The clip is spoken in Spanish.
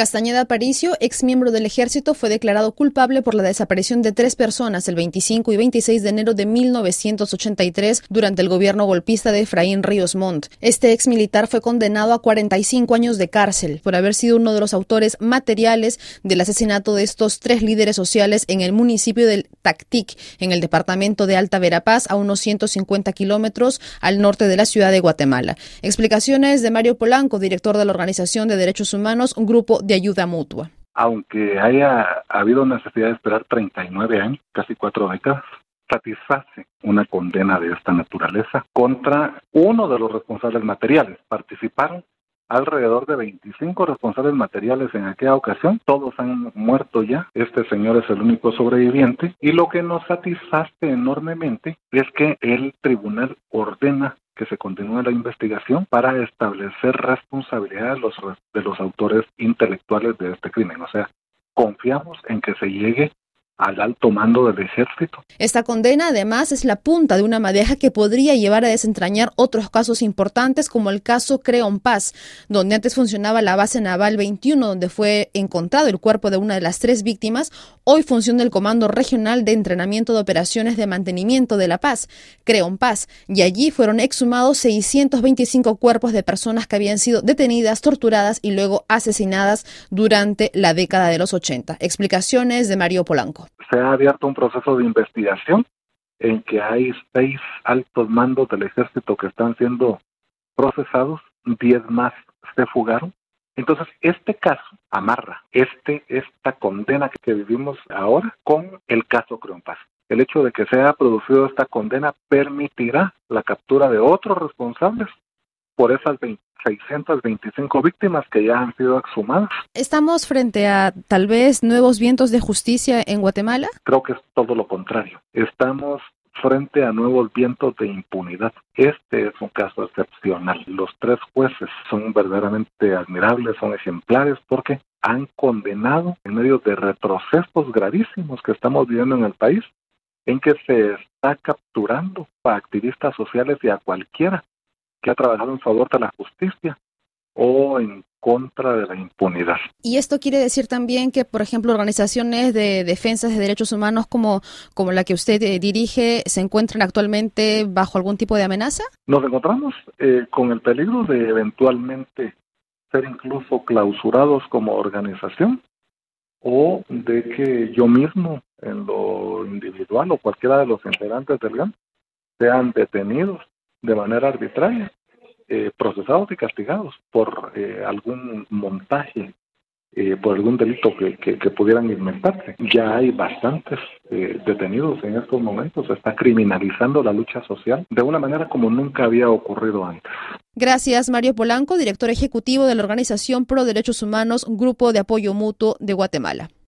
Castañeda Paricio, ex miembro del ejército, fue declarado culpable por la desaparición de tres personas el 25 y 26 de enero de 1983 durante el gobierno golpista de Efraín Ríos Montt. Este ex militar fue condenado a 45 años de cárcel por haber sido uno de los autores materiales del asesinato de estos tres líderes sociales en el municipio del Tactic, en el departamento de Alta Verapaz, a unos 150 kilómetros al norte de la ciudad de Guatemala. Explicaciones de Mario Polanco, director de la Organización de Derechos Humanos, un grupo de ayuda mutua. Aunque haya habido necesidad de esperar 39 años, casi cuatro décadas, satisface una condena de esta naturaleza contra uno de los responsables materiales. Participaron alrededor de 25 responsables materiales en aquella ocasión. Todos han muerto ya. Este señor es el único sobreviviente. Y lo que nos satisface enormemente es que el tribunal ordena que se continúe la investigación para establecer responsabilidades de los, de los autores intelectuales de este crimen. O sea, confiamos en que se llegue al alto mando del ejército. Esta condena además es la punta de una madeja que podría llevar a desentrañar otros casos importantes como el caso Creon Paz, donde antes funcionaba la base naval 21 donde fue encontrado el cuerpo de una de las tres víctimas, hoy funciona el Comando Regional de Entrenamiento de Operaciones de Mantenimiento de la Paz, Creon Paz, y allí fueron exhumados 625 cuerpos de personas que habían sido detenidas, torturadas y luego asesinadas durante la década de los 80. Explicaciones de Mario Polanco se ha abierto un proceso de investigación en que hay seis altos mandos del ejército que están siendo procesados, diez más se fugaron. Entonces, este caso amarra este, esta condena que vivimos ahora con el caso Creonpaz. El hecho de que se haya producido esta condena permitirá la captura de otros responsables por esas 625 víctimas que ya han sido exhumadas. ¿Estamos frente a tal vez nuevos vientos de justicia en Guatemala? Creo que es todo lo contrario. Estamos frente a nuevos vientos de impunidad. Este es un caso excepcional. Los tres jueces son verdaderamente admirables, son ejemplares porque han condenado en medio de retrocesos gravísimos que estamos viviendo en el país, en que se está capturando a activistas sociales y a cualquiera que ha trabajado en favor de la justicia o en contra de la impunidad. Y esto quiere decir también que, por ejemplo, organizaciones de defensa de derechos humanos como, como la que usted eh, dirige se encuentran actualmente bajo algún tipo de amenaza? Nos encontramos eh, con el peligro de eventualmente ser incluso clausurados como organización o de que yo mismo en lo individual o cualquiera de los integrantes del GAN sean detenidos de manera arbitraria, eh, procesados y castigados por eh, algún montaje, eh, por algún delito que, que, pudieran inventarse. Ya hay bastantes detenidos en estos momentos, se está criminalizando la lucha social de una manera como nunca había ocurrido antes. Gracias, Mario Polanco, director ejecutivo de la organización Pro Derechos Humanos, Grupo de Apoyo Mutuo de Guatemala.